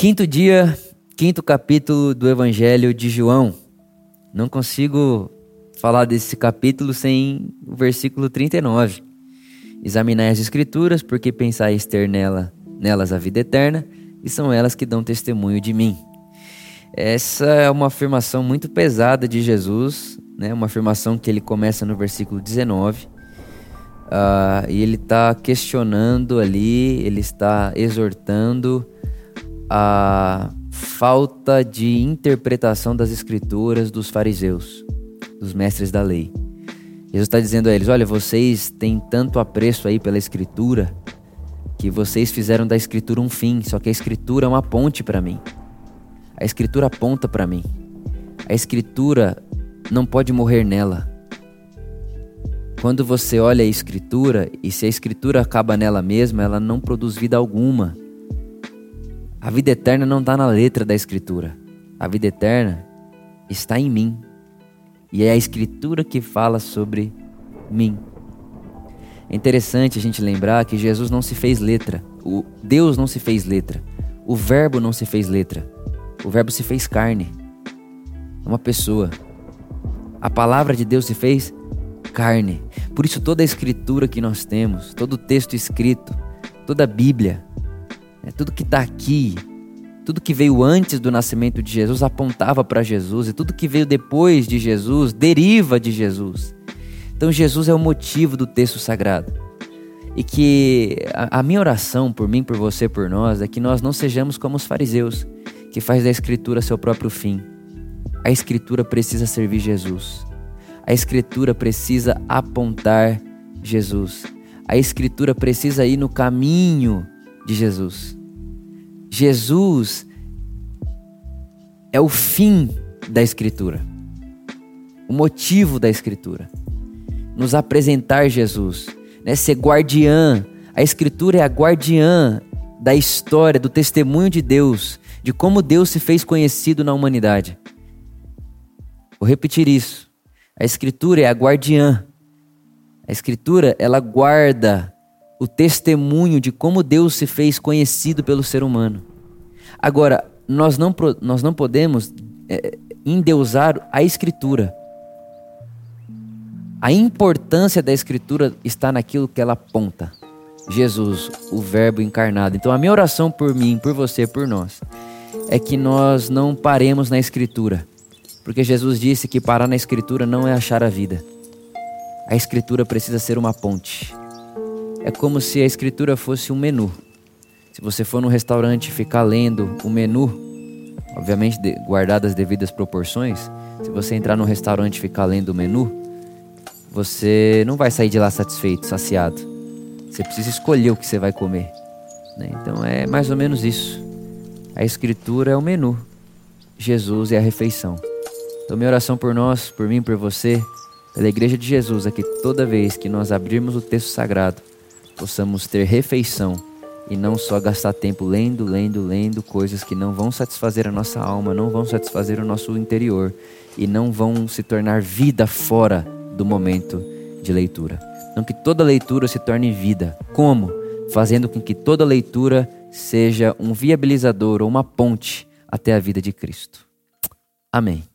Quinto dia, quinto capítulo do Evangelho de João. Não consigo falar desse capítulo sem o versículo 39. Examinai as Escrituras, porque pensais ter nela, nelas a vida eterna, e são elas que dão testemunho de mim. Essa é uma afirmação muito pesada de Jesus, né? uma afirmação que ele começa no versículo 19. Uh, ah, e ele está questionando ali, ele está exortando a falta de interpretação das escrituras dos fariseus, dos mestres da lei. Jesus está dizendo a eles: Olha, vocês têm tanto apreço aí pela escritura que vocês fizeram da escritura um fim, só que a escritura é uma ponte para mim. A escritura aponta para mim. A escritura não pode morrer nela. Quando você olha a escritura e se a escritura acaba nela mesma, ela não produz vida alguma. A vida eterna não está na letra da Escritura. A vida eterna está em mim. E é a Escritura que fala sobre mim. É interessante a gente lembrar que Jesus não se fez letra. O Deus não se fez letra. O Verbo não se fez letra. O Verbo se fez carne. Uma pessoa. A palavra de Deus se fez carne. Por isso toda a escritura que nós temos, todo o texto escrito, toda a Bíblia, é, tudo que está aqui, tudo que veio antes do nascimento de Jesus apontava para Jesus, e tudo que veio depois de Jesus deriva de Jesus. Então, Jesus é o motivo do texto sagrado. E que a, a minha oração por mim, por você, por nós, é que nós não sejamos como os fariseus, que faz da Escritura seu próprio fim. A Escritura precisa servir Jesus. A Escritura precisa apontar Jesus. A Escritura precisa ir no caminho de Jesus. Jesus é o fim da Escritura, o motivo da Escritura. Nos apresentar Jesus, né? ser guardiã. A Escritura é a guardiã da história, do testemunho de Deus, de como Deus se fez conhecido na humanidade. Vou repetir isso. A Escritura é a guardiã. A Escritura, ela guarda o testemunho de como Deus se fez conhecido pelo ser humano. Agora, nós não, nós não podemos é, endeusar a Escritura. A importância da Escritura está naquilo que ela aponta. Jesus, o Verbo encarnado. Então, a minha oração por mim, por você, por nós, é que nós não paremos na Escritura. Porque Jesus disse que parar na Escritura não é achar a vida. A Escritura precisa ser uma ponte é como se a escritura fosse um menu. Se você for num restaurante e ficar lendo o menu, obviamente guardadas as devidas proporções, se você entrar num restaurante e ficar lendo o menu, você não vai sair de lá satisfeito, saciado. Você precisa escolher o que você vai comer. Né? Então é mais ou menos isso. A escritura é o menu. Jesus é a refeição. Então minha oração por nós, por mim, por você, pela igreja de Jesus é que toda vez que nós abrirmos o texto sagrado, possamos ter refeição e não só gastar tempo lendo, lendo, lendo coisas que não vão satisfazer a nossa alma, não vão satisfazer o nosso interior e não vão se tornar vida fora do momento de leitura. Então, que toda leitura se torne vida. Como? Fazendo com que toda leitura seja um viabilizador ou uma ponte até a vida de Cristo. Amém.